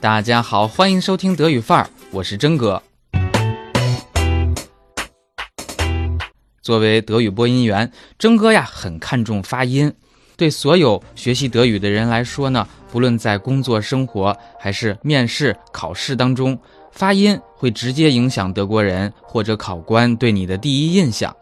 大家好，欢迎收听德语范儿，我是真哥。作为德语播音员，真哥呀很看重发音。对所有学习德语的人来说呢，不论在工作、生活还是面试、考试当中，发音会直接影响德国人或者考官对你的第一印象。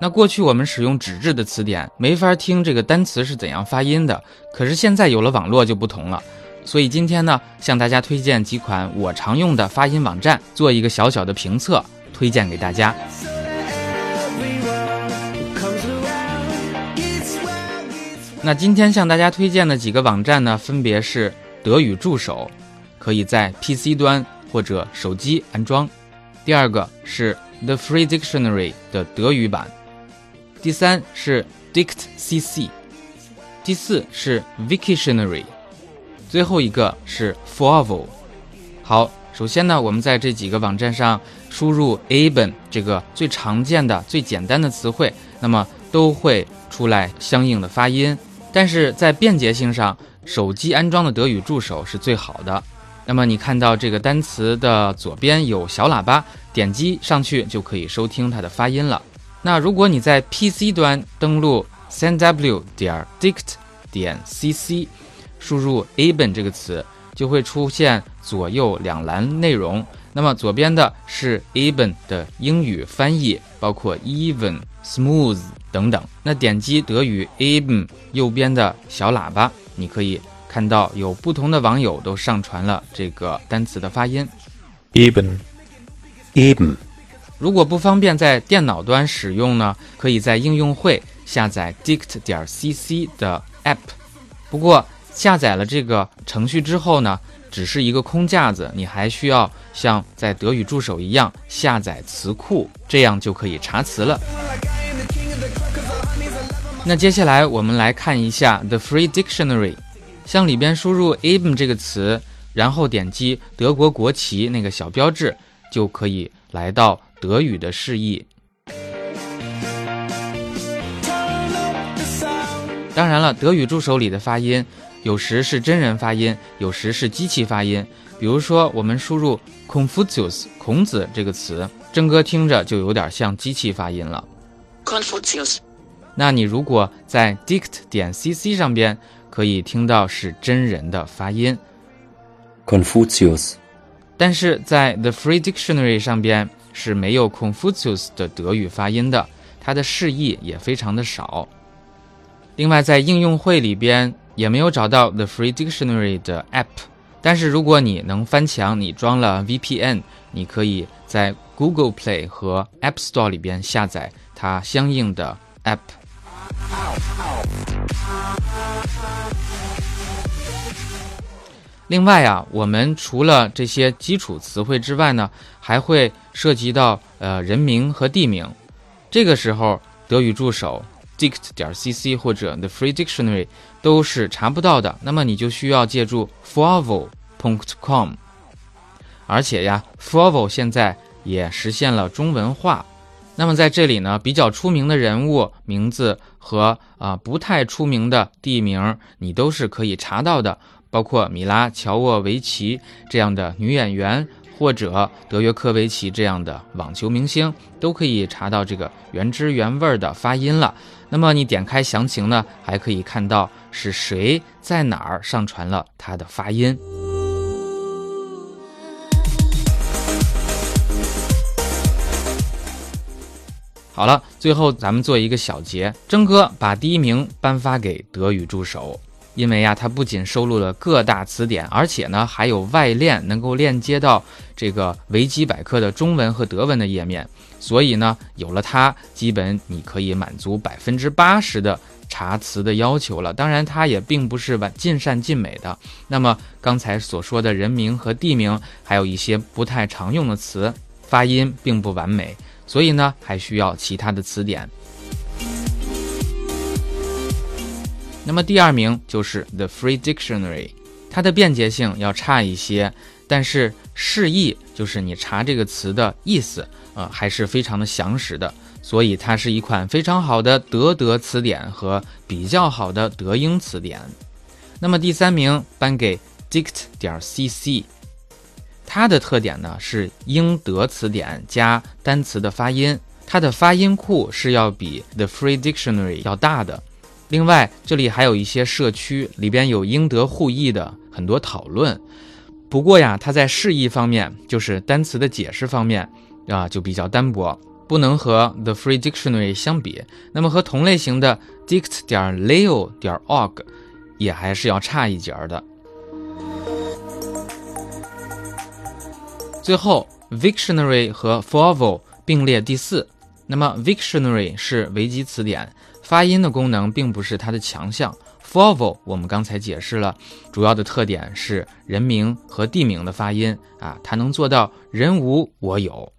那过去我们使用纸质的词典，没法听这个单词是怎样发音的。可是现在有了网络就不同了。所以今天呢，向大家推荐几款我常用的发音网站，做一个小小的评测，推荐给大家。那今天向大家推荐的几个网站呢，分别是德语助手，可以在 PC 端或者手机安装；第二个是 The Free Dictionary 的德语版；第三是 DictCC；第四是 Vicationary；最后一个是 Foavo。好，首先呢，我们在这几个网站上输入 a b e n 这个最常见的、最简单的词汇，那么都会出来相应的发音。但是在便捷性上，手机安装的德语助手是最好的。那么你看到这个单词的左边有小喇叭，点击上去就可以收听它的发音了。那如果你在 PC 端登录 3w 点 dict 点 cc，输入 a b e n 这个词，就会出现左右两栏内容。那么左边的是 a b e n 的英语翻译，包括 even、smooth 等等。那点击德语 a b e n 右边的小喇叭，你可以看到有不同的网友都上传了这个单词的发音。eben，eben。如果不方便在电脑端使用呢，可以在应用会下载 dict 点 cc 的 app。不过下载了这个程序之后呢？只是一个空架子，你还需要像在德语助手一样下载词库，这样就可以查词了。那接下来我们来看一下 The Free Dictionary，向里边输入 eben 这个词，然后点击德国国旗那个小标志，就可以来到德语的释义。当然了，德语助手里的发音。有时是真人发音，有时是机器发音。比如说，我们输入 Confucius 孔子这个词，真哥听着就有点像机器发音了。Confucius。那你如果在 dict 点 cc 上边，可以听到是真人的发音。Confucius。但是在 The Free Dictionary 上边是没有 Confucius 的德语发音的，它的释义也非常的少。另外，在应用会里边。也没有找到 The Free Dictionary 的 App，但是如果你能翻墙，你装了 VPN，你可以在 Google Play 和 App Store 里边下载它相应的 App。另外啊，我们除了这些基础词汇之外呢，还会涉及到呃人名和地名，这个时候德语助手。Dict 点 cc 或者 the free dictionary 都是查不到的，那么你就需要借助 foavo. com，而且呀，foavo 现在也实现了中文化。那么在这里呢，比较出名的人物名字和啊不太出名的地名，你都是可以查到的，包括米拉乔沃维奇这样的女演员。或者德约科维奇这样的网球明星都可以查到这个原汁原味的发音了。那么你点开详情呢，还可以看到是谁在哪儿上传了他的发音。好了，最后咱们做一个小结，征哥把第一名颁发给德语助手。因为呀，它不仅收录了各大词典，而且呢还有外链，能够链接到这个维基百科的中文和德文的页面。所以呢，有了它，基本你可以满足百分之八十的查词的要求了。当然，它也并不是完尽善尽美的。那么刚才所说的人名和地名，还有一些不太常用的词，发音并不完美，所以呢，还需要其他的词典。那么第二名就是 The Free Dictionary，它的便捷性要差一些，但是释义就是你查这个词的意思，呃，还是非常的详实的，所以它是一款非常好的德德词典和比较好的德英词典。那么第三名颁给 Dict 点 cc，它的特点呢是英德词典加单词的发音，它的发音库是要比 The Free Dictionary 要大的。另外，这里还有一些社区里边有英德互译的很多讨论。不过呀，它在释义方面，就是单词的解释方面啊，就比较单薄，不能和 The Free Dictionary 相比。那么和同类型的 Dict 点 Leo 点 org 也还是要差一截的。最后，Victionary 和 Forvo 并列第四。那么，Victionary 是维基词典，发音的功能并不是它的强项。Forvo 我们刚才解释了，主要的特点是人名和地名的发音啊，它能做到人无我有。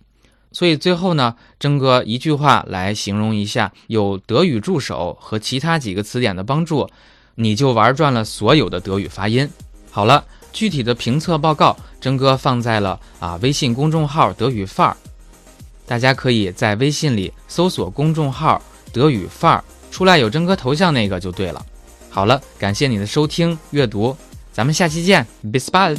所以最后呢，征哥一句话来形容一下，有德语助手和其他几个词典的帮助，你就玩转了所有的德语发音。好了。具体的评测报告，征哥放在了啊微信公众号“德语范儿”，大家可以在微信里搜索公众号“德语范儿”，出来有真哥头像那个就对了。好了，感谢你的收听阅读，咱们下期见，bis bald。